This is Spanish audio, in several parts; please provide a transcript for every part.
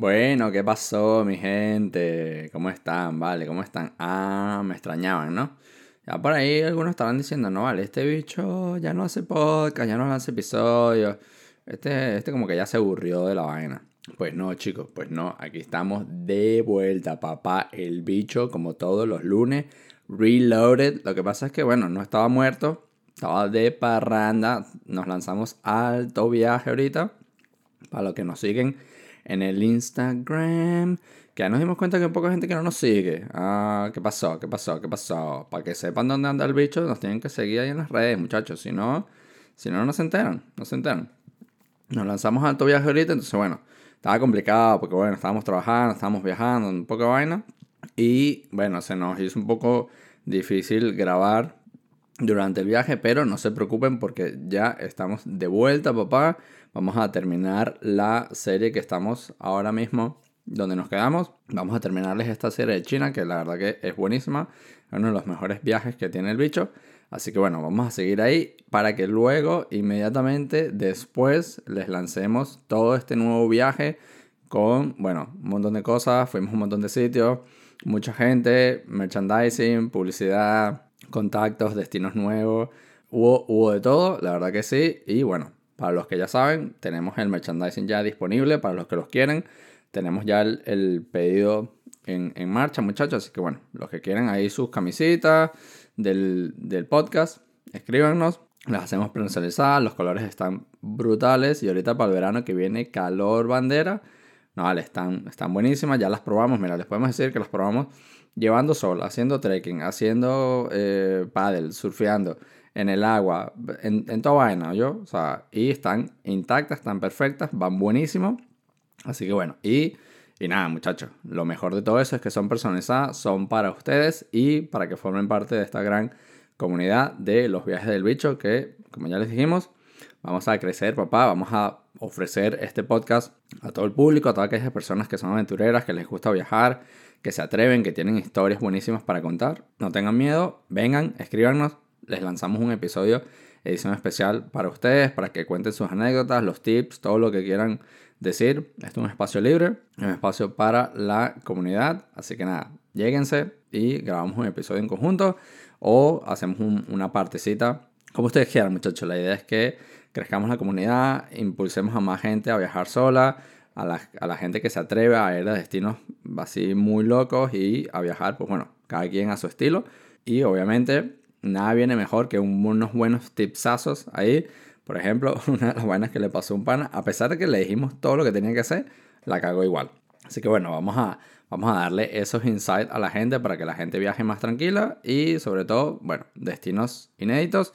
Bueno, ¿qué pasó, mi gente? ¿Cómo están? Vale, ¿cómo están? Ah, me extrañaban, ¿no? Ya por ahí algunos estaban diciendo, no, vale, este bicho ya no hace podcast, ya no hace episodios. Este, este como que ya se aburrió de la vaina. Pues no, chicos, pues no. Aquí estamos de vuelta, papá. El bicho, como todos los lunes, reloaded. Lo que pasa es que, bueno, no estaba muerto. Estaba de parranda. Nos lanzamos alto viaje ahorita. Para los que nos siguen en el Instagram. Que ya nos dimos cuenta que hay poca gente que no nos sigue. Ah, ¿qué pasó? ¿Qué pasó? ¿Qué pasó? Para que sepan dónde anda el bicho, nos tienen que seguir ahí en las redes, muchachos. Si no, si no, no se enteran. No se enteran. Nos lanzamos alto viaje ahorita, entonces bueno, estaba complicado porque bueno, estábamos trabajando, estábamos viajando, un poco de vaina. Y bueno, se nos hizo un poco difícil grabar durante el viaje, pero no se preocupen porque ya estamos de vuelta, papá. Vamos a terminar la serie que estamos ahora mismo, donde nos quedamos. Vamos a terminarles esta serie de China, que la verdad que es buenísima. Es uno de los mejores viajes que tiene el bicho. Así que bueno, vamos a seguir ahí para que luego, inmediatamente después, les lancemos todo este nuevo viaje con, bueno, un montón de cosas. Fuimos a un montón de sitios, mucha gente, merchandising, publicidad, contactos, destinos nuevos. Hubo, hubo de todo, la verdad que sí. Y bueno, para los que ya saben, tenemos el merchandising ya disponible para los que los quieren. Tenemos ya el, pedido en, marcha, muchachos. Así que bueno, los que quieren ahí sus camisitas del, podcast, escríbanos. Las hacemos personalizadas, los colores están brutales. Y ahorita para el verano que viene, calor bandera. No, vale, están, están buenísimas. Ya las probamos. Mira, les podemos decir que las probamos llevando sol, haciendo trekking, haciendo eh, paddle, surfeando en el agua, en, en toda vaina, ¿yo? O sea, y están intactas, están perfectas, van buenísimo. Así que bueno, y, y nada, muchachos, lo mejor de todo eso es que son personalizadas, son para ustedes y para que formen parte de esta gran comunidad de los viajes del bicho que, como ya les dijimos, vamos a crecer, papá, vamos a ofrecer este podcast a todo el público, a todas aquellas personas que son aventureras, que les gusta viajar, que se atreven, que tienen historias buenísimas para contar. No tengan miedo, vengan, escríbanos, les lanzamos un episodio, edición especial para ustedes, para que cuenten sus anécdotas, los tips, todo lo que quieran decir. Esto es un espacio libre, un espacio para la comunidad. Así que nada, lléguense y grabamos un episodio en conjunto o hacemos una partecita. Como ustedes quieran, muchachos. La idea es que crezcamos la comunidad, impulsemos a más gente a viajar sola, a la, a la gente que se atreve a ir a destinos así muy locos y a viajar, pues bueno, cada quien a su estilo. Y obviamente nada viene mejor que unos buenos tipsazos ahí. Por ejemplo, una de las vainas que le pasó a un pana, a pesar de que le dijimos todo lo que tenía que hacer, la cagó igual. Así que bueno, vamos a, vamos a darle esos insights a la gente para que la gente viaje más tranquila y sobre todo, bueno, destinos inéditos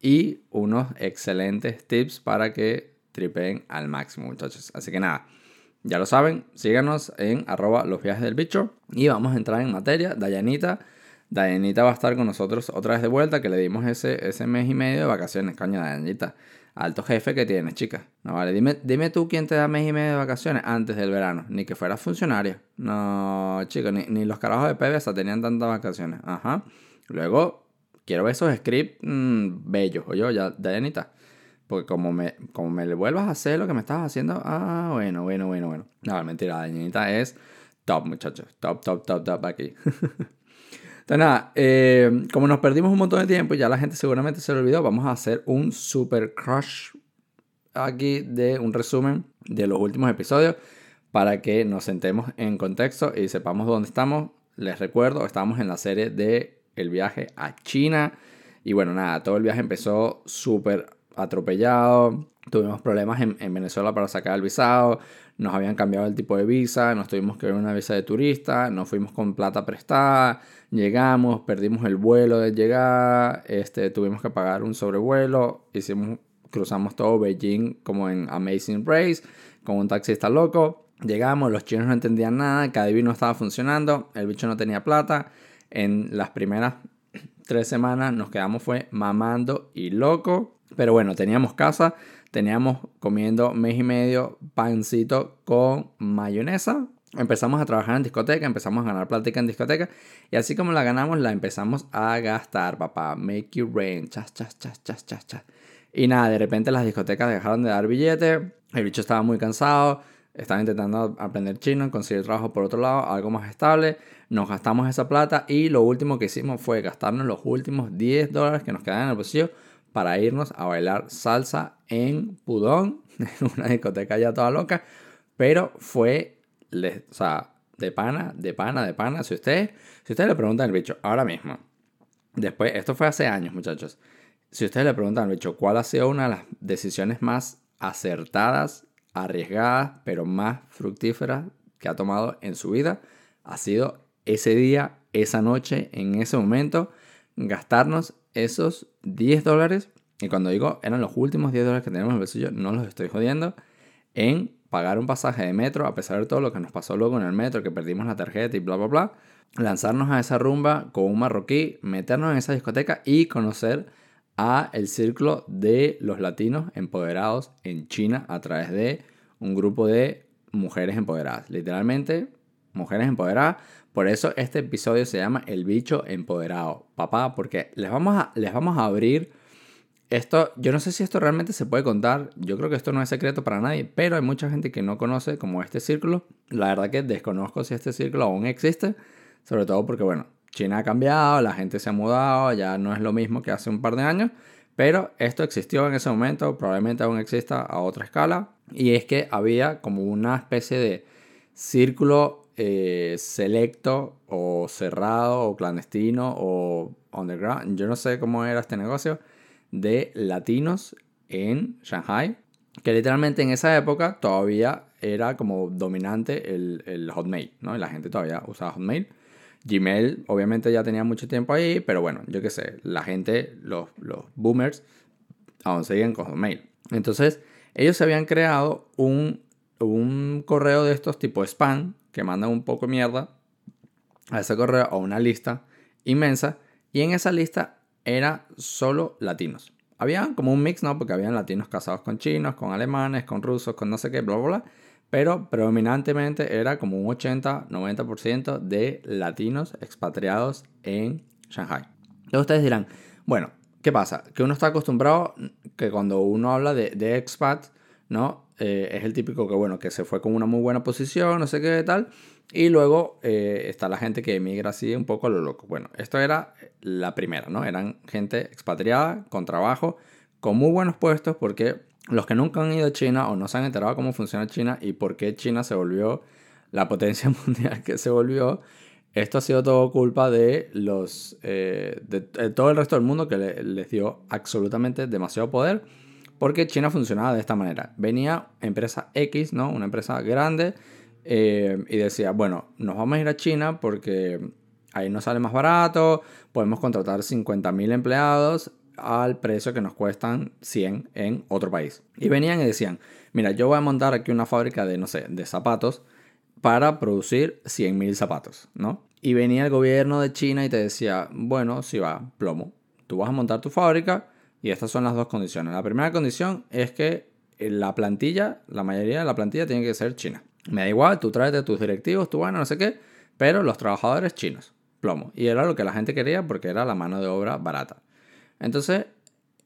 y unos excelentes tips para que tripeen al máximo, muchachos. Así que nada, ya lo saben, síganos en arroba los viajes del bicho y vamos a entrar en materia. Dayanita Dayanita va a estar con nosotros otra vez de vuelta, que le dimos ese, ese mes y medio de vacaciones. Coño, Dayanita, alto jefe que tienes, chica. No, vale, dime, dime tú quién te da mes y medio de vacaciones antes del verano. Ni que fueras funcionaria. No, chicos, ni, los carajos de PBSA tenían tantas vacaciones. Ajá. Luego, quiero ver esos scripts mm, bellos, oye, ya, Dayanita. Porque como me, como me vuelvas a hacer lo que me estabas haciendo, ah, bueno, bueno, bueno, bueno. No, mentira, Dayanita es top, muchachos. Top, top, top, top aquí. Entonces nada, eh, como nos perdimos un montón de tiempo y ya la gente seguramente se lo olvidó, vamos a hacer un super crush aquí de un resumen de los últimos episodios para que nos sentemos en contexto y sepamos dónde estamos. Les recuerdo, estamos en la serie de el viaje a China y bueno, nada, todo el viaje empezó súper atropellado. Tuvimos problemas en, en, Venezuela para sacar el visado. Nos habían cambiado el tipo de visa. Nos tuvimos que ver una visa de turista. Nos fuimos con plata prestada llegamos, perdimos el vuelo de llegada, este, tuvimos que pagar un sobrevuelo, hicimos, cruzamos todo Beijing como en Amazing Race, con un taxista loco, llegamos, los chinos no entendían nada, cada no estaba funcionando, el bicho no tenía plata, en las primeras tres semanas nos quedamos fue mamando y loco, pero bueno, teníamos casa, teníamos comiendo mes y medio pancito con mayonesa, Empezamos a trabajar en discoteca, empezamos a ganar plática en discoteca y así como la ganamos la empezamos a gastar, papá. Make you rain, chas, chas, chas, chas, chas, chas. Y nada, de repente las discotecas dejaron de dar billetes, el bicho estaba muy cansado, estaba intentando aprender chino, conseguir trabajo por otro lado, algo más estable. Nos gastamos esa plata y lo último que hicimos fue gastarnos los últimos 10 dólares que nos quedaban en el bolsillo para irnos a bailar salsa en Pudón, en una discoteca ya toda loca. Pero fue, o sea, de pana, de pana, de pana. Si ustedes, si ustedes le preguntan al bicho ahora mismo, después, esto fue hace años, muchachos. Si ustedes le preguntan al bicho cuál ha sido una de las decisiones más acertadas, arriesgadas, pero más fructíferas que ha tomado en su vida, ha sido ese día, esa noche, en ese momento, gastarnos esos 10 dólares. Y cuando digo eran los últimos 10 dólares que tenemos en el bolsillo, no los estoy jodiendo. En pagar un pasaje de metro, a pesar de todo lo que nos pasó luego en el metro, que perdimos la tarjeta y bla, bla, bla. Lanzarnos a esa rumba con un marroquí, meternos en esa discoteca y conocer a el círculo de los latinos empoderados en China a través de un grupo de mujeres empoderadas. Literalmente, mujeres empoderadas. Por eso este episodio se llama El bicho empoderado. Papá, porque les vamos a, les vamos a abrir esto, yo no sé si esto realmente se puede contar, yo creo que esto no es secreto para nadie, pero hay mucha gente que no conoce como este círculo. La verdad que desconozco si este círculo aún existe, sobre todo porque, bueno, China ha cambiado, la gente se ha mudado, ya no es lo mismo que hace un par de años, pero esto existió en ese momento, probablemente aún exista a otra escala, y es que había como una especie de círculo eh, selecto o cerrado o clandestino o underground, yo no sé cómo era este negocio de latinos en Shanghai, que literalmente en esa época todavía era como dominante el, el Hotmail, ¿no? La gente todavía usaba Hotmail. Gmail obviamente ya tenía mucho tiempo ahí, pero bueno, yo qué sé, la gente, los, los boomers, aún seguían con Hotmail. Entonces, ellos se habían creado un, un correo de estos tipo spam, que mandan un poco mierda a ese correo o una lista inmensa, y en esa lista era solo latinos. Había como un mix, ¿no? Porque habían latinos casados con chinos, con alemanes, con rusos, con no sé qué, bla, bla, bla. Pero predominantemente era como un 80-90% de latinos expatriados en Shanghai. Entonces ustedes dirán, bueno, ¿qué pasa? Que uno está acostumbrado que cuando uno habla de, de expat, ¿no? Eh, es el típico que, bueno, que se fue con una muy buena posición, no sé qué tal, y luego eh, está la gente que emigra así un poco a lo loco. Bueno, esto era la primera, ¿no? Eran gente expatriada, con trabajo, con muy buenos puestos, porque los que nunca han ido a China o no se han enterado cómo funciona China y por qué China se volvió la potencia mundial que se volvió, esto ha sido todo culpa de los eh, de, todo el resto del mundo que les dio absolutamente demasiado poder porque China funcionaba de esta manera venía empresa X no una empresa grande eh, y decía, bueno, nos vamos a ir a China porque ahí nos sale más barato, podemos contratar 50.000 empleados al precio que nos cuestan 100 en otro país. Y venían y decían, mira, yo voy a montar aquí una fábrica de, no sé, de zapatos para producir 100.000 zapatos, ¿no? Y venía el gobierno de China y te decía, bueno, si va, plomo, tú vas a montar tu fábrica y estas son las dos condiciones. La primera condición es que la plantilla, la mayoría de la plantilla tiene que ser china. Me da igual, tú traes de tus directivos, tú bueno, no sé qué, pero los trabajadores chinos, plomo. Y era lo que la gente quería porque era la mano de obra barata. Entonces,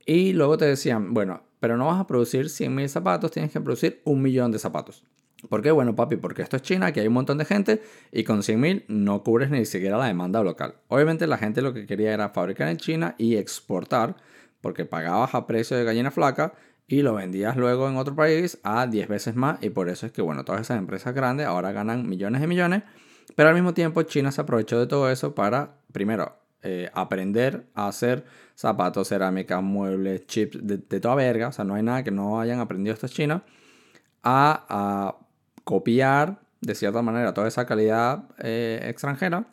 y luego te decían, bueno, pero no vas a producir 100.000 zapatos, tienes que producir un millón de zapatos. ¿Por qué? Bueno, papi, porque esto es China, aquí hay un montón de gente y con 100.000 no cubres ni siquiera la demanda local. Obviamente la gente lo que quería era fabricar en China y exportar, porque pagabas a precio de gallina flaca y lo vendías luego en otro país a 10 veces más y por eso es que, bueno, todas esas empresas grandes ahora ganan millones y millones, pero al mismo tiempo China se aprovechó de todo eso para, primero, eh, aprender a hacer zapatos, cerámica, muebles, chips, de, toda verga, o sea, no hay nada que no hayan aprendido estos chinos, a, a copiar de cierta manera toda esa calidad eh, extranjera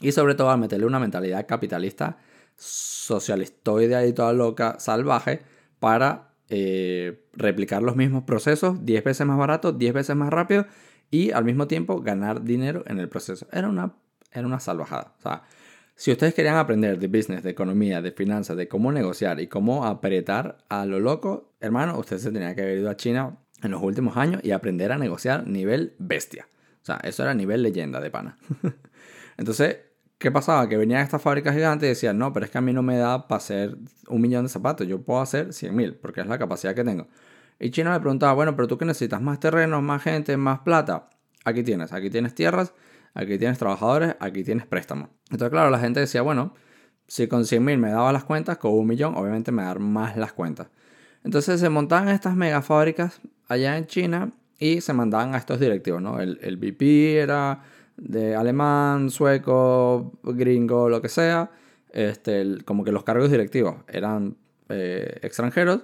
y sobre todo a meterle una mentalidad capitalista socialistoide y toda loca, salvaje, para eh, replicar los mismos procesos 10 veces más barato, 10 veces más rápido y al mismo tiempo ganar dinero en el proceso. Era una, era una salvajada. O sea, si ustedes querían aprender de business, de economía, de finanzas, de cómo negociar y cómo apretar a lo loco, hermano, usted se tenía que haber ido a China en los últimos años y aprender a negociar nivel bestia. O sea, eso era nivel leyenda de pana. Entonces, ¿Qué pasaba? Que venían estas fábricas gigantes y decían, no, pero es que a mí no me da para hacer un millón de zapatos, yo puedo hacer 100 mil, porque es la capacidad que tengo. Y China le preguntaba, bueno, pero tú que necesitas más terrenos, más gente, más plata. Aquí tienes, aquí tienes tierras, aquí tienes trabajadores, aquí tienes préstamos. Entonces, claro, la gente decía, bueno, si con 100 mil me daba las cuentas, con un millón, obviamente me dar más las cuentas. Entonces se montaban estas mega fábricas allá en China y se mandaban a estos directivos, ¿no? El, el VP era de alemán, sueco, gringo, lo que sea. Este, como que los cargos directivos eran eh, extranjeros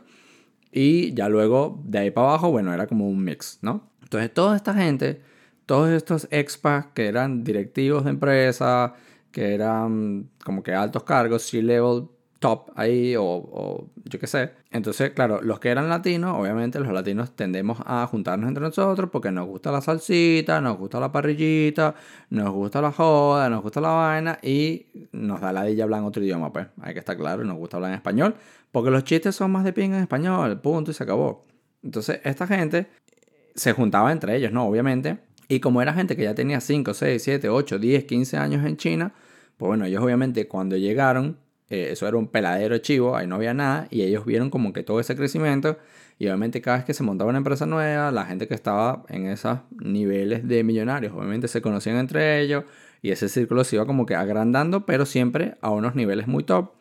y ya luego de ahí para abajo, bueno, era como un mix, ¿no? Entonces toda esta gente, todos estos expats que eran directivos de empresa, que eran como que altos cargos, C-level top ahí o, yo qué sé. Entonces, claro, los que eran latinos, obviamente los latinos tendemos a juntarnos entre nosotros porque nos gusta la salsita, nos gusta la parrillita, nos gusta la joda, nos gusta la vaina y nos da la dilla hablar en otro idioma, pues. Hay que estar claro, nos gusta hablar en español porque los chistes son más de ping en español, punto y se acabó. Entonces, esta gente se juntaba entre ellos, ¿no? Obviamente. Y como era gente que ya tenía 5, 6, 7, 8, 10, 15 años en China, pues bueno, ellos obviamente cuando llegaron eh, eso era un peladero chivo, ahí no había nada, y ellos vieron como que todo ese crecimiento, y obviamente cada vez que se montaba una empresa nueva, la gente que estaba en esos niveles de millonarios, obviamente se conocían entre ellos, y ese círculo se iba como que agrandando, pero siempre a unos niveles muy top.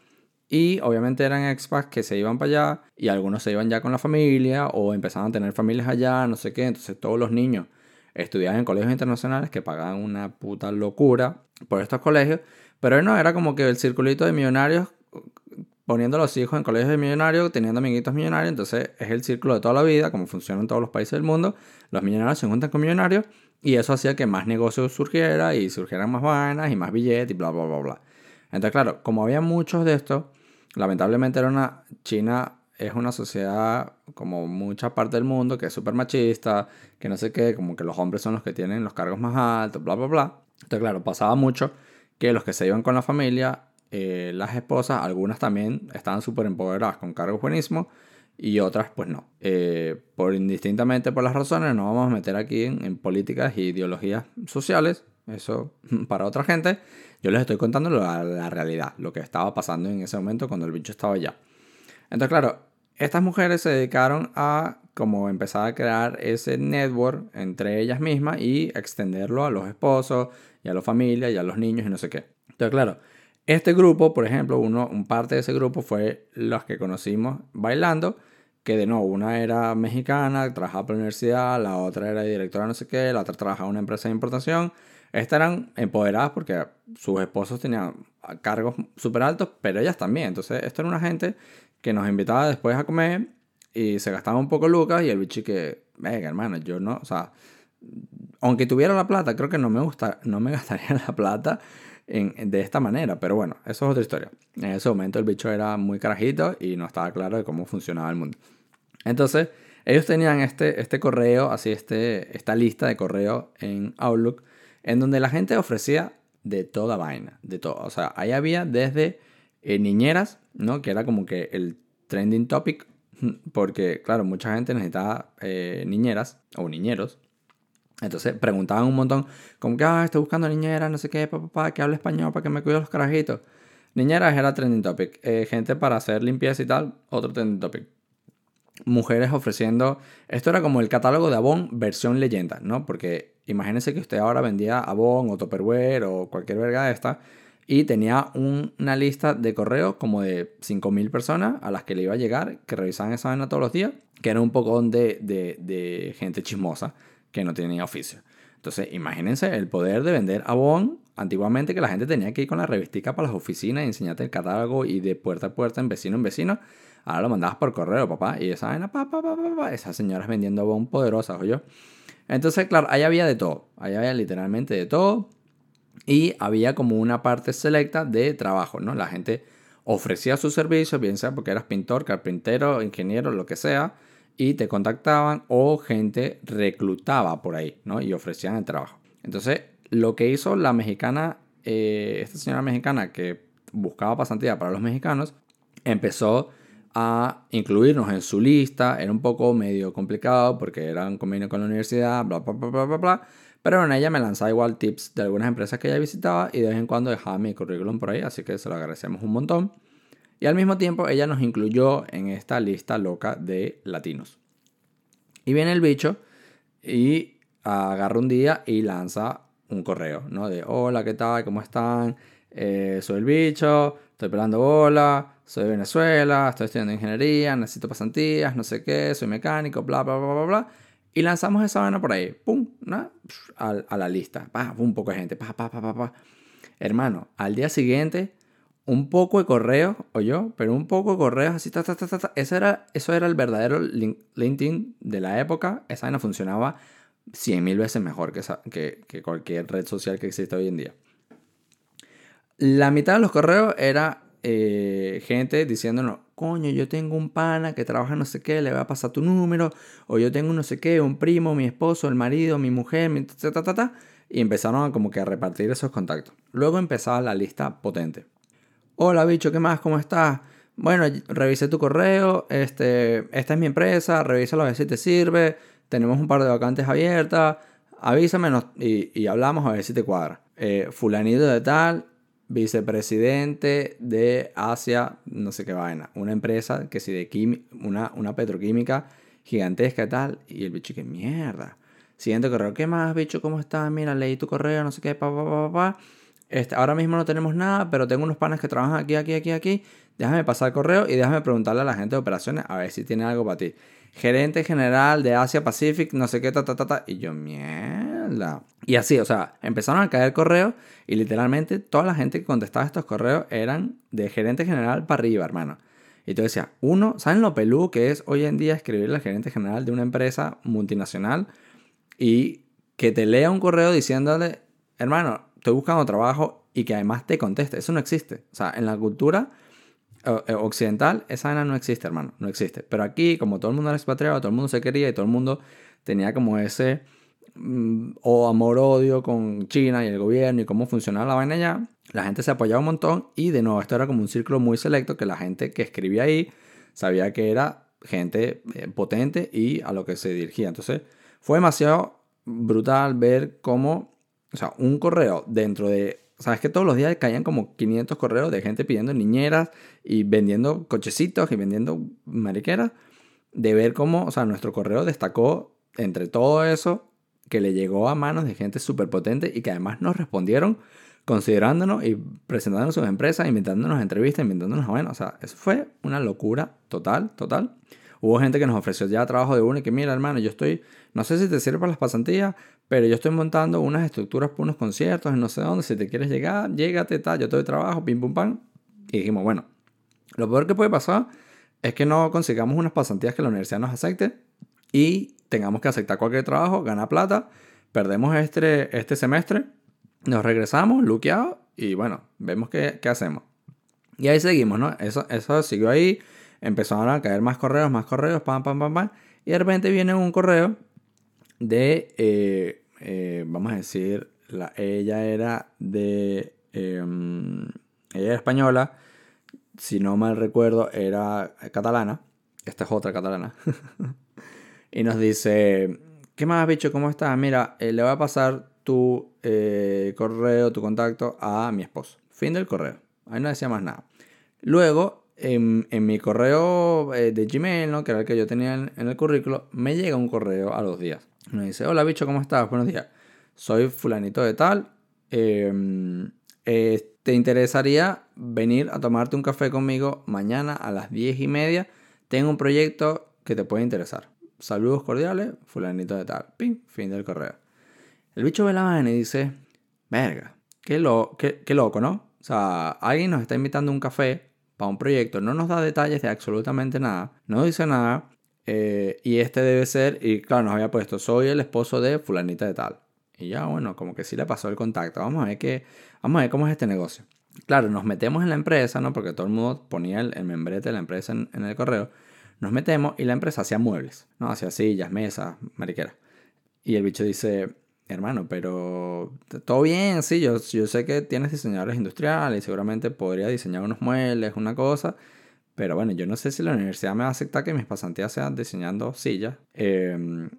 Y obviamente eran expats que se iban para allá y algunos se iban ya con la familia o empezaban a tener familias allá, no sé qué. Entonces todos los niños estudiaban en colegios internacionales que pagaban una puta locura por estos colegios pero no, era como que el circulito de millonarios poniendo a los hijos en colegios de millonarios, teniendo amiguitos millonarios, entonces es el círculo de toda la vida, como funciona en todos los países del mundo. Los millonarios se juntan con millonarios y eso hacía que más negocios surgiera y surgieran más vainas y más billetes y bla, bla, bla, bla. Entonces, claro, como había muchos de estos, lamentablemente era una China es una sociedad como mucha parte del mundo que es súper machista, que no sé qué, como que los hombres son los que tienen los cargos más altos, bla, bla, bla. Entonces, claro, pasaba mucho que los que se iban con la familia, eh, las esposas, algunas también estaban súper empoderadas con cargos buenísimos y otras pues no. Eh, por indistintamente por las razones, no vamos a meter aquí en, políticas e ideologías sociales, eso para otra gente. Yo les estoy contando la, la realidad, lo que estaba pasando en ese momento cuando el bicho estaba allá. Entonces, claro, estas mujeres se dedicaron a como empezar a crear ese network entre ellas mismas y extenderlo a los esposos y a la familia y a los niños y no sé qué. Entonces, claro, este grupo, por ejemplo, uno, un parte de ese grupo fue los que conocimos bailando, que de nuevo, una era mexicana, trabajaba por la universidad, la otra era directora no sé qué, la otra trabajaba en una empresa de importación. Estas eran empoderadas porque sus esposos tenían cargos súper altos, pero ellas también. Entonces, esto era una gente que nos invitaba después a comer y se gastaba un poco lucas y el bicho que, venga hermano, yo no, o sea, aunque tuviera la plata, creo que no me, gusta, no me gastaría la plata en, de esta manera, pero bueno, eso es otra historia. En ese momento el bicho era muy carajito y no estaba claro de cómo funcionaba el mundo. Entonces, ellos tenían este, este correo, así este, esta lista de correo en Outlook, en donde la gente ofrecía de toda vaina, de todo. O sea, ahí había desde eh, niñeras, ¿no? Que era como que el trending topic, porque claro, mucha gente necesitaba eh, niñeras o niñeros. Entonces preguntaban un montón, como que, ah, estoy buscando niñeras, no sé qué, papá, que hable español para que me cuide los carajitos. Niñeras era trending topic. Eh, gente para hacer limpieza y tal, otro trending topic. Mujeres ofreciendo. Esto era como el catálogo de Avon versión leyenda, ¿no? Porque imagínense que usted ahora vendía Avon o Tupperware o cualquier verga de esta y tenía una lista de correos como de 5.000 personas a las que le iba a llegar, que revisaban esa vaina todos los días, que era un poco de, de, gente chismosa que no tenía oficio. Entonces, imagínense el poder de vender Avon. Antiguamente que la gente tenía que ir con la revistica para las oficinas y enseñarte el catálogo y de puerta a puerta, en vecino en vecino. Ahora lo mandabas por correo, papá. Y esa vaina, papá, papá, papá, esas señoras vendiendo Avon poderosas, yo. Entonces, claro, ahí había de todo. Ahí había literalmente de todo. Y había como una parte selecta de trabajo, ¿no? La gente ofrecía sus servicios, bien sea porque eras pintor, carpintero, ingeniero, lo que sea, y te contactaban o gente reclutaba por ahí, ¿no? Y ofrecían el trabajo. Entonces, lo que hizo la mexicana, eh, esta señora mexicana que buscaba pasantía para los mexicanos, empezó a incluirnos en su lista. Era un poco medio complicado porque era un convenio con la universidad, bla, bla, bla, bla, bla, bla. Pero en ella me lanzaba igual tips de algunas empresas que ella visitaba y de vez en cuando dejaba mi currículum por ahí, así que se lo agradecemos un montón. Y al mismo tiempo ella nos incluyó en esta lista loca de latinos. Y viene el bicho y agarra un día y lanza un correo, ¿no? De hola, ¿qué tal? ¿Cómo están? Eh, soy el bicho, estoy pelando bola, soy de Venezuela, estoy estudiando ingeniería, necesito pasantías, no sé qué, soy mecánico, bla, bla, bla, bla, bla. Y lanzamos esa vaina por ahí, pum, ¿no? a, la lista, un poco de gente. Hermano, al día siguiente, un poco de correos, o yo, pero un poco de correos así, ta, Eso era, eso era el verdadero LinkedIn de la época. Esa vaina funcionaba 100 mil veces mejor que cualquier red social que existe hoy en día. La mitad de los correos era eh, gente diciéndonos, coño, yo tengo un pana que trabaja no sé qué, le va a pasar tu número, o yo tengo no sé qué, un primo, mi esposo, el marido, mi mujer, mi ta, ta, ta, ta, y empezaron a como que a repartir esos contactos. Luego empezaba la lista potente. Hola bicho, ¿qué más? ¿Cómo estás? Bueno, revisé tu correo, este, esta es mi empresa, revísalo a ver si te sirve, tenemos un par de vacantes abiertas, avísame y, y hablamos a ver si te cuadra. Eh, fulanito de tal, vicepresidente de Asia, no sé qué vaina, una empresa que si de una, una petroquímica gigantesca y tal, y el bicho que mierda. Siguiente correo, ¿qué más, bicho? ¿Cómo estás? Mira, leí tu correo, no sé qué, pa, pa, pa, pa. Este, ahora mismo no tenemos nada, pero tengo unos panes que trabajan aquí, aquí, aquí, aquí. Déjame pasar el correo y déjame preguntarle a la gente de operaciones a ver si tiene algo para ti. Gerente general de Asia Pacific, no sé qué, ta, ta, ta, ta. Y yo, mierda. Y así, o sea, empezaron a caer correos y literalmente toda la gente que contestaba estos correos eran de gerente general para arriba, hermano. Y tú decías, uno, ¿saben lo peludo que es hoy en día escribirle al gerente general de una empresa multinacional y que te lea un correo diciéndole, hermano, estoy buscando trabajo y que además te conteste? Eso no existe. O sea, en la cultura occidental esa vaina no existe, hermano, no existe. Pero aquí, como todo el mundo era expatriado, todo el mundo se quería y todo el mundo tenía como ese Mm, o amor-odio con China y el gobierno y cómo funcionaba la vaina allá, la gente se apoyaba un montón y de nuevo esto era como un círculo muy selecto que la gente que escribía ahí sabía que era gente eh, potente y a lo que se dirigía. Entonces fue demasiado brutal ver cómo, o sea, un correo dentro de... Sabes que todos los días caían como 500 correos de gente pidiendo niñeras y vendiendo cochecitos y vendiendo mariqueras. De ver cómo, o sea, nuestro correo destacó entre todo eso que le llegó a manos de gente súper potente y que además nos respondieron considerándonos y presentándonos sus empresas, inventándonos entrevistas, inventándonos, bueno, o sea, eso fue una locura total, total. Hubo gente que nos ofreció ya trabajo de uno y que mira, hermano, yo estoy, no sé si te sirve para las pasantías, pero yo estoy montando unas estructuras para unos conciertos en no sé dónde, si te quieres llegar, llégate, tal, yo te doy trabajo, pim, pum, pam. Y dijimos, bueno, lo peor que puede pasar es que no consigamos unas pasantías que la universidad nos acepte y tengamos que aceptar cualquier trabajo, ganar plata, perdemos este, este semestre, nos regresamos, luqueados, y bueno, vemos qué, qué, hacemos. Y ahí seguimos, ¿no? Eso, eso siguió ahí, empezaron a caer más correos, más correos, pam, pam, pam, pam, y de repente viene un correo de, eh, eh, vamos a decir, la, ella era de, em, ella era española, si no mal recuerdo, era catalana, esta es otra catalana. y nos dice, ¿qué más, bicho? ¿Cómo estás? Mira, eh, le voy a pasar tu correo, tu contacto a mi esposo. Fin del correo. Ahí no decía más nada. Luego, en, mi correo eh, de Gmail, ¿no? que era el que yo tenía en, el currículo, me llega un correo a los días. Me dice, hola bicho, ¿cómo estás? Buenos días. Soy fulanito de tal. Em, ¿Te interesaría venir a tomarte un café conmigo mañana a las 10 y media? Tengo un proyecto que te puede interesar saludos cordiales, fulanito de tal, pin, fin del correo. El bicho ve la vaina y dice, verga, qué, lo, qué, loco, ¿no? O sea, alguien nos está invitando a un café para un proyecto, no nos da detalles de absolutamente nada, no dice nada, eh, y este debe ser, y claro, nos había puesto, soy el esposo de fulanita de tal. Y ya, bueno, como que sí le pasó el contacto. Vamos a ver, qué, vamos a ver cómo es este negocio. Claro, nos metemos en la empresa, ¿no? Porque todo el mundo ponía el, membrete de la empresa en, en el correo. Nos metemos y la empresa hacía muebles, ¿no? Hacía sillas, mesas, mariquera. Y el bicho dice, hermano, pero todo bien, sí, yo, yo sé que tienes diseñadores industriales y seguramente podría diseñar unos muebles, una cosa, pero bueno, yo no sé si la universidad me va a aceptar que mis pasantías sean diseñando sillas. Em,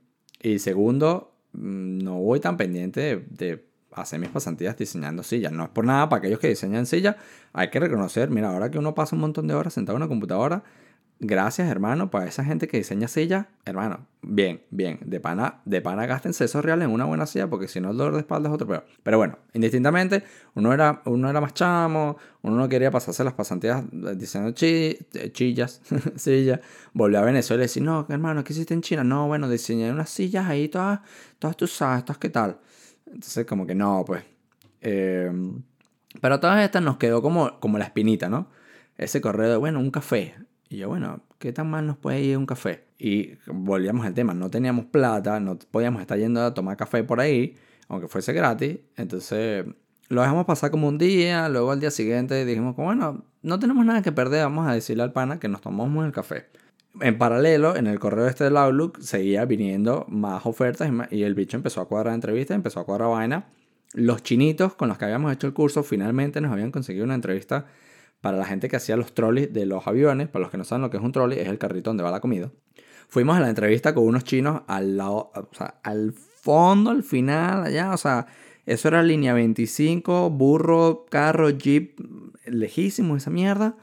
y segundo, mm, no voy tan pendiente de, de, hacer mis pasantías diseñando sillas. No es por nada, para aquellos que diseñan sillas, hay que reconocer, mira, ahora que uno pasa un montón de horas sentado en una computadora, gracias, hermano, para esa gente que diseña sillas, hermano, bien, bien, de pana, de pana gástense esos reales en una buena silla, porque si no el dolor de espalda es otro peor. Pero bueno, indistintamente, uno era, uno era más chamo, uno no quería pasarse las pasantías diseñando chi, eh, chillas, sillas, volvió a Venezuela y decía, no, hermano, ¿qué hiciste en China? No, bueno, diseñé unas sillas ahí, todas, todas tú sabes, todas qué tal. Entonces, como que no, pues. Eh, pero todas estas nos quedó como, como la espinita, ¿no? Ese correo de, bueno, un café. Y yo, bueno, ¿qué tan mal nos puede ir un café? Y volvíamos al tema, no teníamos plata, no podíamos estar yendo a tomar café por ahí, aunque fuese gratis. Entonces lo dejamos pasar como un día, luego al día siguiente dijimos, bueno, no tenemos nada que perder, vamos a decirle al pana que nos tomamos el café. En paralelo, en el correo este del Outlook seguía viniendo más ofertas y el bicho empezó a cuadrar entrevistas, empezó a cuadrar vaina. Los chinitos con los que habíamos hecho el curso finalmente nos habían conseguido una entrevista para la gente que hacía los trolleys de los aviones, para los que no saben lo que es un trolley, es el carrito donde va la comida. Fuimos a la entrevista con unos chinos al lado, o sea, al fondo, al final, allá, o sea, eso era línea 25, burro, carro, jeep, lejísimo esa mierda.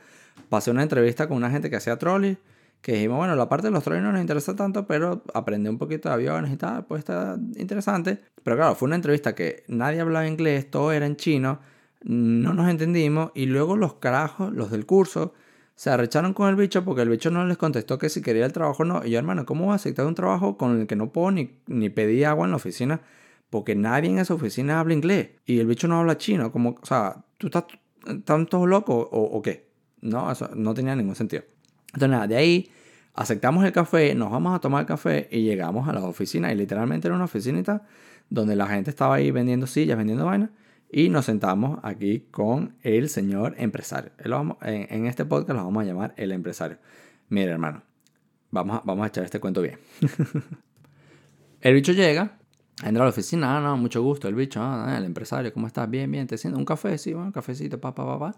Pasé una entrevista con una gente que hacía trolleys, que dijimos, bueno, la parte de los trolleys no nos interesa tanto, pero aprendí un poquito de aviones y tal, pues está interesante. Pero claro, fue una entrevista que nadie hablaba inglés, todo era en chino no nos entendimos y luego los carajos, los del curso, se arrecharon con el bicho porque el bicho no les contestó que si quería el trabajo o no. Y yo, hermano, ¿cómo voy a aceptar un trabajo con el que no puedo ni, ni pedir agua en la oficina? Porque nadie en esa oficina habla inglés y el bicho no habla chino. Como, o sea, ¿tú estás, estás todo loco o, o qué? No, eso no tenía ningún sentido. Entonces, nada, de ahí aceptamos el café, nos vamos a tomar el café y llegamos a la oficina. Y literalmente era una oficinita donde la gente estaba ahí vendiendo sillas, vendiendo vainas. Y nos sentamos aquí con el señor empresario. En este podcast lo vamos a llamar el empresario. Mire, hermano, vamos a, vamos a echar este cuento bien. el bicho llega, entra a la oficina, ah, no, mucho gusto, el bicho, ah, el empresario, ¿cómo estás? Bien, bien, te siento un café, sí, bueno, un cafecito, pa, pa, pa, pa.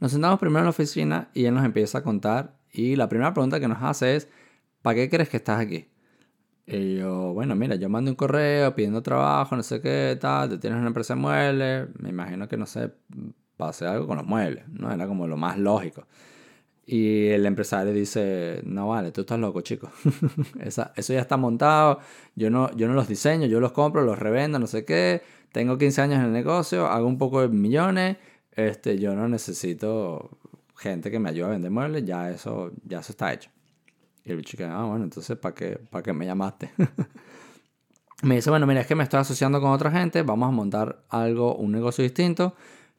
Nos sentamos primero en la oficina y él nos empieza a contar. Y la primera pregunta que nos hace es, ¿para qué crees que estás aquí? Y yo, bueno, mira, yo mando un correo pidiendo trabajo, no sé qué, tal, te tienes una empresa de muebles, me imagino que, no sé, pase algo con los muebles, ¿no? Era como lo más lógico. Y el empresario dice, no vale, tú estás loco, chico. Esa, eso ya está montado, yo no, yo no los diseño, yo los compro, los revendo, no sé qué, tengo 15 años en el negocio, hago un poco de millones, este, yo no necesito gente que me ayude a vender muebles, ya eso, ya eso está hecho. Y el bicho que, ah, bueno, entonces, ¿para qué, para qué me llamaste? me dice, bueno, mira, es que me estoy asociando con otra gente, vamos a montar algo, un negocio distinto,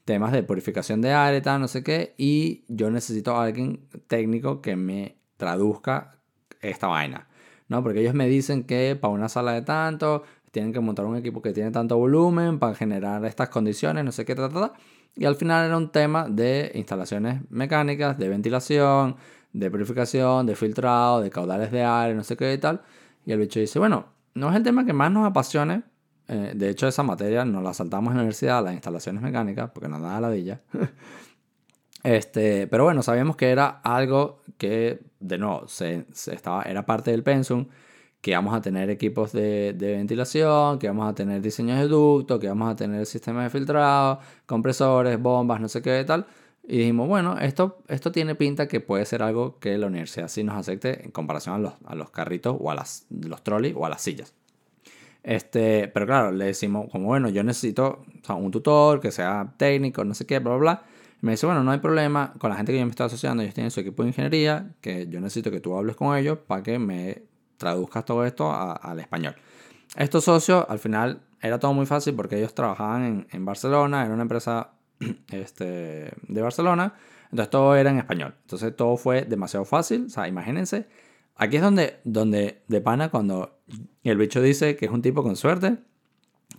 temas de purificación de aire, tal, no sé qué, y yo necesito a alguien técnico que me traduzca esta vaina, ¿no? Porque ellos me dicen que para una sala de tanto, tienen que montar un equipo que tiene tanto volumen para generar estas condiciones, no sé qué, ta, ta, y al final era un tema de instalaciones mecánicas, de ventilación, de purificación, de filtrado, de caudales de aire, no sé qué y tal. Y el bicho dice, bueno, no es el tema que más nos apasione. Eh, de hecho, esa materia nos la saltamos en la universidad, las instalaciones mecánicas, porque nos da ladilla. este, pero bueno, sabíamos que era algo que, de nuevo, se, estaba, era parte del pensum, que íbamos a tener equipos de, de, ventilación, que íbamos a tener diseños de ducto, que íbamos a tener sistemas de filtrado, compresores, bombas, no sé qué y tal. Y dijimos, bueno, esto, esto tiene pinta que puede ser algo que la universidad sí nos acepte en comparación a los, a los carritos o a las, los trolleys o a las sillas. Este, pero claro, le decimos, como bueno, yo necesito un tutor que sea técnico, no sé qué, bla, bla, bla. me dice, bueno, no hay problema, con la gente que yo me estoy asociando, ellos tienen su equipo de ingeniería, que yo necesito que tú hables con ellos para que me traduzcas todo esto al español. Estos socios, al final, era todo muy fácil porque ellos trabajaban en, en Barcelona, era una empresa este, de Barcelona. Entonces todo era en español. Entonces todo fue demasiado fácil. O sea, imagínense. Aquí es donde, donde de pana, cuando el bicho dice que es un tipo con suerte.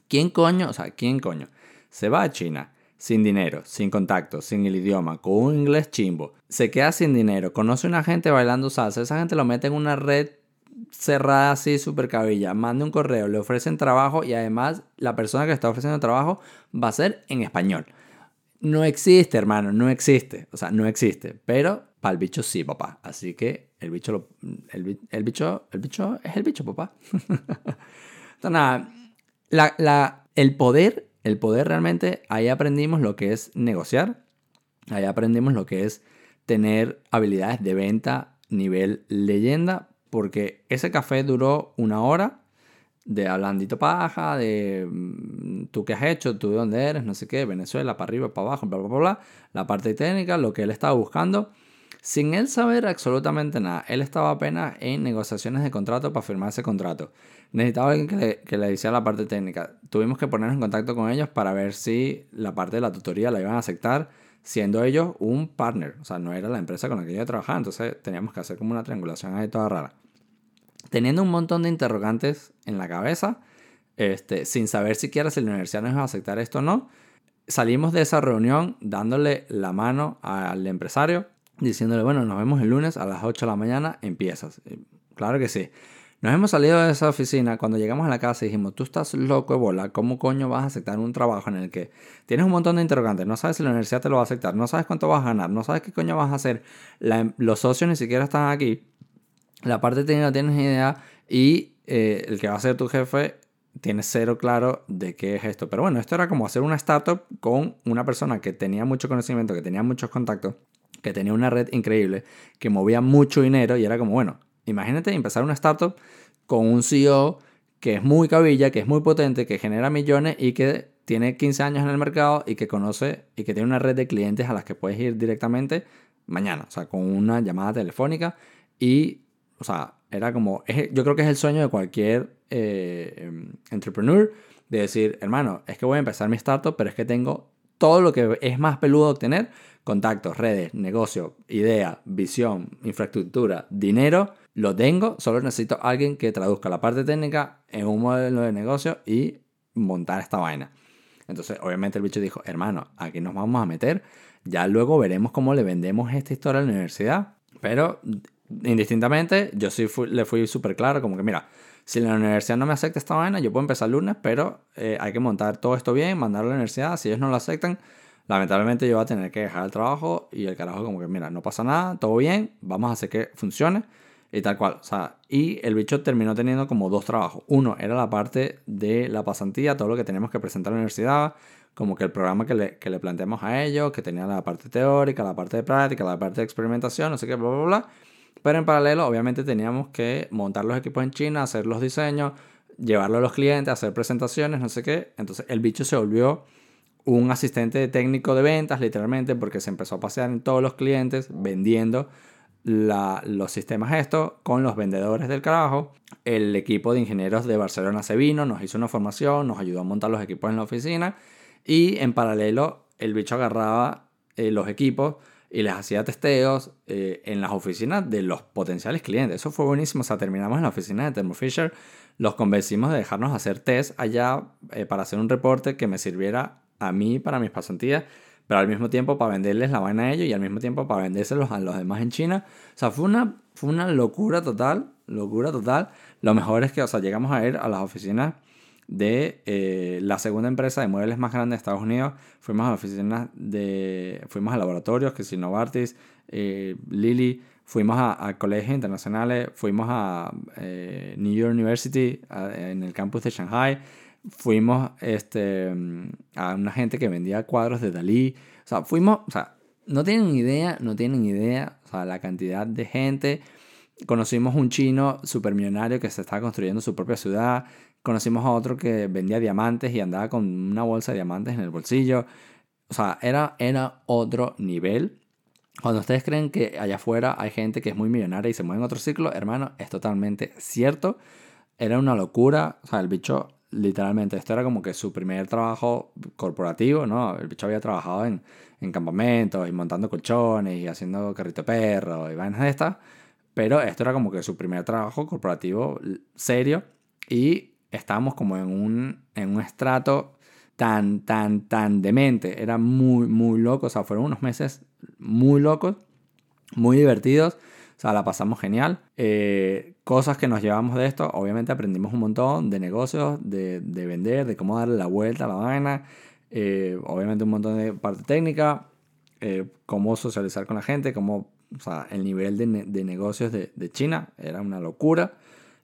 ¿Quién coño? O sea, ¿quién coño? Se va a China sin dinero, sin contacto, sin el idioma, con un inglés chimbo. Se queda sin dinero, conoce a una gente bailando salsa. Esa gente lo mete en una red cerrada así, súper cabilla. Manda un correo, le ofrecen trabajo y además la persona que está ofreciendo trabajo va a ser en español. No existe, hermano, no existe. O sea, no existe. Pero para el bicho sí, papá. Así que el bicho, el, el, bicho, el bicho es el bicho, papá. Entonces, nada, la, la, el poder, el poder realmente, ahí aprendimos lo que es negociar. Ahí aprendimos lo que es tener habilidades de venta nivel leyenda, porque ese café duró una hora de hablandito paja, de mm, tú qué has hecho, tú de dónde eres, no sé qué, Venezuela, para arriba, para abajo, bla, bla, bla, bla, la parte técnica, lo que él estaba buscando, sin él saber absolutamente nada. Él estaba apenas en negociaciones de contrato para firmar ese contrato. Necesitaba alguien que le, que le hiciera la parte técnica. Tuvimos que ponernos en contacto con ellos para ver si la parte de la tutoría la iban a aceptar, siendo ellos un partner. O sea, no era la empresa con la que yo trabajaba, entonces teníamos que hacer como una triangulación ahí toda rara teniendo un montón de interrogantes en la cabeza, este, sin saber siquiera si la universidad nos iba a aceptar esto o no, salimos de esa reunión dándole la mano al empresario, diciéndole, bueno, nos vemos el lunes a las 8 de la mañana, empiezas. Claro que sí. Nos hemos salido de esa oficina, cuando llegamos a la casa dijimos, tú estás loco bola, ¿cómo coño vas a aceptar un trabajo en el que tienes un montón de interrogantes, no sabes si la universidad te lo va a aceptar, no sabes cuánto vas a ganar, no sabes qué coño vas a hacer, los socios ni siquiera están aquí, la parte técnica no tienes idea y eh, el que va a ser tu jefe tiene cero claro de qué es esto. Pero bueno, esto era como hacer una startup con una persona que tenía mucho conocimiento, que tenía muchos contactos, que tenía una red increíble, que movía mucho dinero y era como, bueno, imagínate empezar una startup con un CEO que es muy cabilla, que es muy potente, que genera millones y que tiene 15 años en el mercado y que conoce y que tiene una red de clientes a las que puedes ir directamente mañana, o sea, con una llamada telefónica y o sea, era como, yo creo que es el sueño de cualquier eh, em, entrepreneur de decir, hermano, es que voy a empezar mi startup, pero es que tengo todo lo que es más peludo obtener, contactos, redes, negocio, idea, visión, infraestructura, dinero, lo tengo, solo necesito alguien que traduzca la parte técnica en un modelo de negocio y montar esta vaina. Entonces, obviamente el bicho dijo, hermano, aquí nos vamos a meter, ya luego veremos cómo le vendemos esta historia a la universidad, pero indistintamente, yo sí le fui súper claro, como que mira, si la universidad no me acepta esta vaina, yo puedo empezar el lunes, pero eh, hay que montar todo esto bien, mandarlo a la universidad, si ellos no lo aceptan, lamentablemente yo voy a tener que dejar el trabajo y el carajo como que mira, no pasa nada, todo bien, vamos a hacer que funcione y tal cual. O sea, y el bicho terminó teniendo como dos trabajos. Uno era la parte de la pasantía, todo lo que teníamos que presentar a la universidad, como que el programa que le, que le planteamos a ellos, que tenía la parte teórica, la parte de práctica, la parte de experimentación, no sé qué, bla, bla, bla. Pero en paralelo, obviamente, teníamos que montar los equipos en China, hacer los diseños, llevarlo a los clientes, hacer presentaciones, no sé qué. Entonces, el bicho se volvió un asistente técnico de ventas, literalmente, porque se empezó a pasear en todos los clientes vendiendo los sistemas estos con los vendedores del carajo. El equipo de ingenieros de Barcelona se vino, nos hizo una formación, nos ayudó a montar los equipos en la oficina y en paralelo el bicho agarraba eh, los equipos y les hacía testeos eh, en las oficinas de los potenciales clientes. Eso fue buenísimo. O sea, terminamos en la oficina de Thermo Fisher, los convencimos de dejarnos hacer test allá eh, para hacer un reporte que me sirviera a mí para mis pasantías, pero al mismo tiempo para venderles la vaina a ellos y al mismo tiempo para vendérselos a los demás en China. O sea, fue una, fue una locura total, locura total. Lo mejor es que, o sea, llegamos a ir a las oficinas de eh, la segunda empresa de muebles más grande de Estados Unidos. Fuimos a oficinas de. Fuimos a laboratorios, que si Novartis, eh, Lilly. Fuimos a, colegios internacionales. Fuimos a eh, New York University, en el campus de Shanghai. Fuimos este, a una gente que vendía cuadros de Dalí. O sea, fuimos. O sea, no tienen idea, no tienen idea. O sea, la cantidad de gente. Conocimos un chino supermillonario que se estaba construyendo su propia ciudad Conocimos a otro que vendía diamantes y andaba con una bolsa de diamantes en el bolsillo. O sea, era, era otro nivel. Cuando ustedes creen que allá afuera hay gente que es muy millonaria y se mueve en otro ciclo, hermano, es totalmente cierto. Era una locura. O sea, el bicho, literalmente, esto era como que su primer trabajo corporativo, ¿no? El bicho había trabajado en, en campamentos y montando colchones y haciendo carrito perro y vainas de estas. Pero esto era como que su primer trabajo corporativo serio. Y estábamos como en un, en un estrato tan, tan, tan demente. Era muy, muy loco. O sea, fueron unos meses muy locos, muy divertidos. O sea, la pasamos genial. Eh, cosas que nos llevamos de esto, obviamente aprendimos un montón de negocios, de, de vender, de cómo darle la vuelta a la vaina. Eh, obviamente un montón de parte técnica, eh, cómo socializar con la gente, cómo, o sea, el nivel de, de negocios de, de China era una locura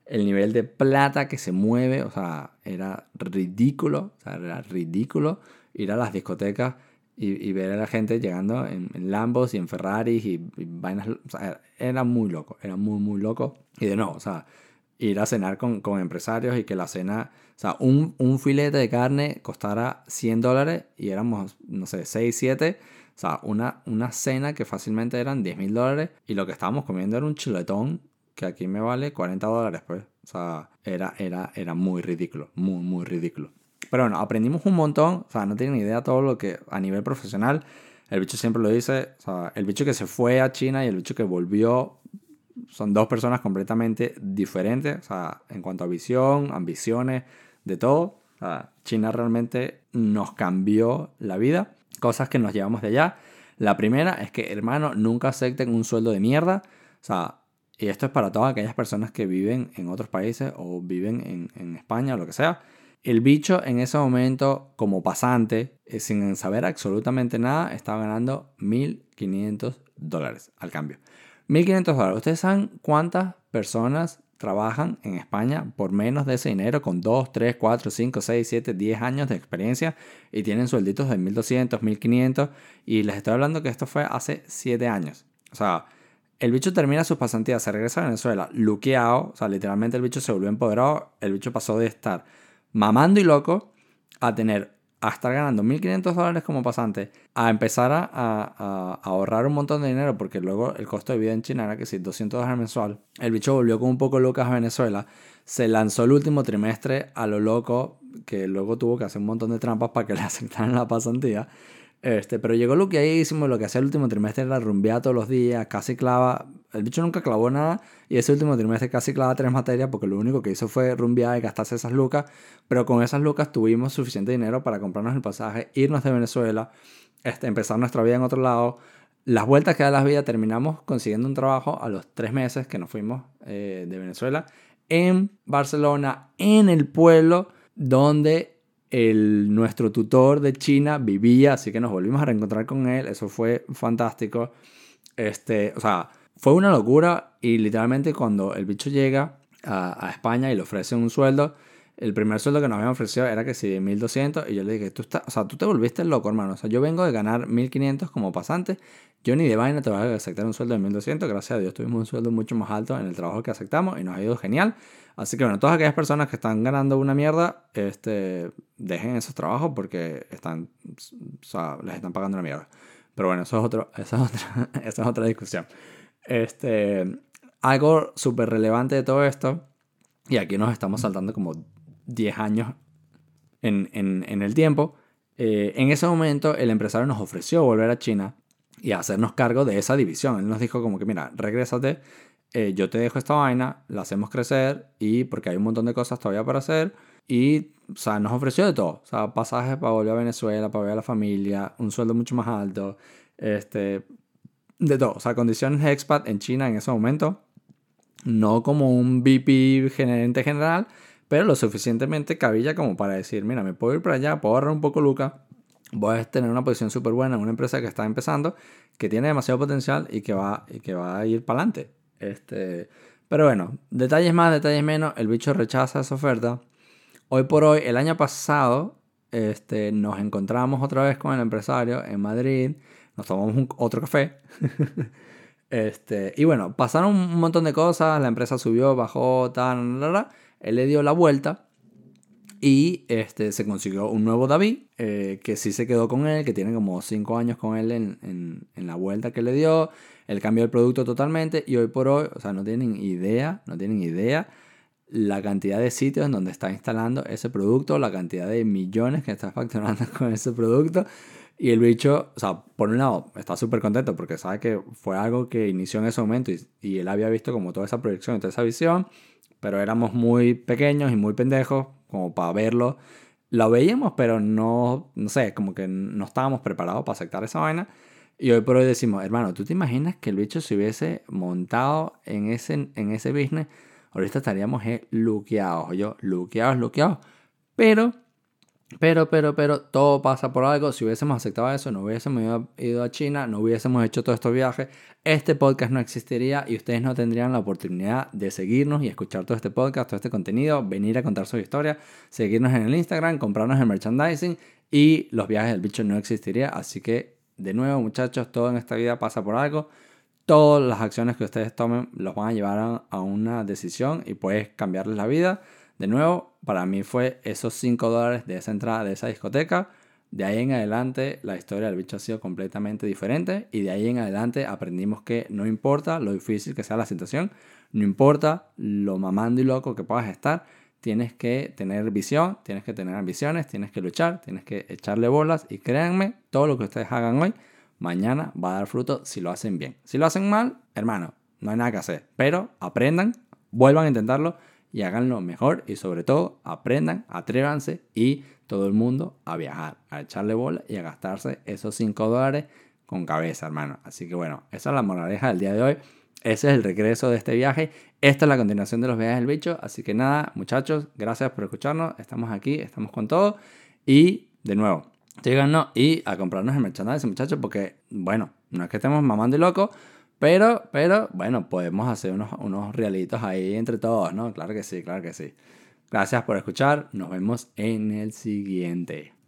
el nivel de plata que se mueve, o sea, era ridículo, o sea, era ridículo ir a las discotecas y, ver a la gente llegando en, Lambos y en Ferraris y, vainas. O sea, era muy loco, era muy, muy loco. Y de nuevo, o sea, ir a cenar con, con empresarios y que la cena, o sea, un, un, filete de carne costara 100 dólares y éramos, no sé, 6, 7. O sea, una, una cena que fácilmente eran 10 mil dólares y lo que estábamos comiendo era un chuletón que aquí me vale 40 dólares, pues. O sea, era, era, era muy ridículo, muy, muy ridículo. Pero bueno, aprendimos un montón, o sea, no tienen idea todo lo que a nivel profesional, el bicho siempre lo dice, o sea, el bicho que se fue a China y el bicho que volvió son dos personas completamente diferentes, o sea, en cuanto a visión, ambiciones, de todo. O sea, China realmente nos cambió la vida, cosas que nos llevamos de allá. La primera es que, hermano, nunca acepten un sueldo de mierda. O sea, y esto es para todas aquellas personas que viven en otros países o viven en, en España o lo que sea. El bicho en ese momento, como pasante, eh, sin saber absolutamente nada, estaba ganando 1.500 dólares al cambio. 1.500 dólares. ¿Ustedes saben cuántas personas trabajan en España por menos de ese dinero con 2, 3, 4, 5, 6, 7, 10 años de experiencia y tienen suelditos de 1.200, 1.500 y les estoy hablando que esto fue hace 7 años. O sea, el bicho termina sus pasantías, se regresa a Venezuela, luqueado, o sea, literalmente el bicho se volvió empoderado, el bicho pasó de estar mamando y loco a tener a estar ganando 1.500 dólares como pasante, a empezar a, ahorrar un montón de dinero, porque luego el costo de vida en China era que si 200 dólares mensual. El bicho volvió con un poco locas a Venezuela, se lanzó el último trimestre a lo loco, que luego tuvo que hacer un montón de trampas para que le aceptaran la pasantía. Este, pero llegó lo que ahí hicimos, lo que hacía el último trimestre era rumbear todos los días, casi clava. El bicho nunca clavó nada y ese último trimestre casi clava tres materias porque lo único que hizo fue rumbear y gastarse esas lucas. Pero con esas lucas tuvimos suficiente dinero para comprarnos el pasaje, irnos de Venezuela, este, empezar nuestra vida en otro lado. Las vueltas que da la vida terminamos consiguiendo un trabajo a los tres meses que nos fuimos eh, de Venezuela en Barcelona, en el pueblo donde el, nuestro tutor de China vivía, así que nos volvimos a reencontrar con él, eso fue fantástico. Este, o sea, fue una locura y literalmente cuando el bicho llega a, España y le ofrece un sueldo, el primer sueldo que nos habían ofrecido era que sí, 1200 y yo le dije, tú, estás, o sea, tú te volviste loco, hermano. O sea, yo vengo de ganar 1500 como pasante, yo ni de vaina te voy a aceptar un sueldo de 1200, gracias a Dios tuvimos un sueldo mucho más alto en el trabajo que aceptamos y nos ha ido genial. Así que bueno, todas aquellas personas que están ganando una mierda, este, dejen esos trabajos porque están, o sea, les están pagando una mierda. Pero bueno, eso es, otro, esa es, otra, esa es otra discusión. Este, algo súper relevante de todo esto, y aquí nos estamos saltando como 10 años en, en, el tiempo, eh, en ese momento el empresario nos ofreció volver a China y hacernos cargo de esa división. Él nos dijo como que, mira, regrésate eh, yo te dejo esta vaina, la hacemos crecer y porque hay un montón de cosas todavía para hacer y, o sea, nos ofreció de todo, o sea, pasajes para volver a Venezuela, para ver a la familia, un sueldo mucho más alto, este, de todo, o sea, condiciones expat en China en ese momento, no como un VP gerente general, pero lo suficientemente cabilla como para decir, mira, me puedo ir para allá, puedo ahorrar un poco Luca, voy a tener una posición súper buena en una empresa que está empezando, que tiene demasiado potencial y que va, y que va a ir para adelante. Este, pero bueno, detalles más, detalles menos, el bicho rechaza esa oferta. Hoy por hoy, el año pasado, este, nos encontramos otra vez con el empresario en Madrid, nos tomamos un, otro café. este, y bueno, pasaron un montón de cosas, la empresa subió, bajó, tal, él le dio la vuelta y este, se consiguió un nuevo David, eh, que sí se quedó con él, que tiene como 5 años con él en, en, la vuelta que le dio el cambio del producto totalmente y hoy por hoy, o sea, no tienen idea, no tienen idea la cantidad de sitios en donde está instalando ese producto, la cantidad de millones que está facturando con ese producto. Y el bicho, o sea, por un lado, está súper contento porque sabe que fue algo que inició en ese momento y, y, él había visto como toda esa proyección y toda esa visión, pero éramos muy pequeños y muy pendejos como para verlo. Lo veíamos, pero no, no sé, como que no estábamos preparados para aceptar esa vaina. Y hoy por hoy decimos, hermano, ¿tú te imaginas que el bicho se hubiese montado en ese, en ese business? Ahorita estaríamos eh, luqueados, yo, luqueados, luqueados. Pero pero, pero, pero, todo pasa por algo. Si hubiésemos aceptado eso, no hubiésemos ido a China, no hubiésemos hecho todos estos viajes, este podcast no existiría y ustedes no tendrían la oportunidad de seguirnos y escuchar todo este podcast, todo este contenido, venir a contar su historia, seguirnos en el Instagram, comprarnos el merchandising y los viajes del bicho no existiría. Así que, de nuevo, muchachos, todo en esta vida pasa por algo. Todas las acciones que ustedes tomen los van a llevar a una decisión y puedes cambiarles la vida. De nuevo, para mí fue esos 5 dólares de esa entrada de esa discoteca. De ahí en adelante la historia del bicho ha sido completamente diferente y de ahí en adelante aprendimos que no importa lo difícil que sea la situación, no importa lo mamando y loco que puedas estar, tienes que tener visión, tienes que tener ambiciones, tienes que luchar, tienes que echarle bolas y créanme, todo lo que ustedes hagan hoy, mañana va a dar fruto si lo hacen bien. Si lo hacen mal, hermano, no hay nada que hacer, pero aprendan, vuelvan a intentarlo y háganlo mejor y sobre todo aprendan, atrévanse y todo el mundo a viajar, a echarle bola y a gastarse esos 5 dólares con cabeza, hermano. Así que bueno, esa es la moraleja del día de hoy. Ese es el regreso de este viaje. Esta es la continuación de los viajes del bicho. Así que nada, muchachos, gracias por escucharnos. Estamos aquí, estamos con todo. Y de nuevo, síganos y a comprarnos el merchandising, muchachos, porque, bueno, no es que estemos mamando y loco, pero, pero, bueno, podemos hacer unos, unos realitos ahí entre todos, ¿no? Claro que sí, claro que sí. Gracias por escuchar. Nos vemos en el siguiente.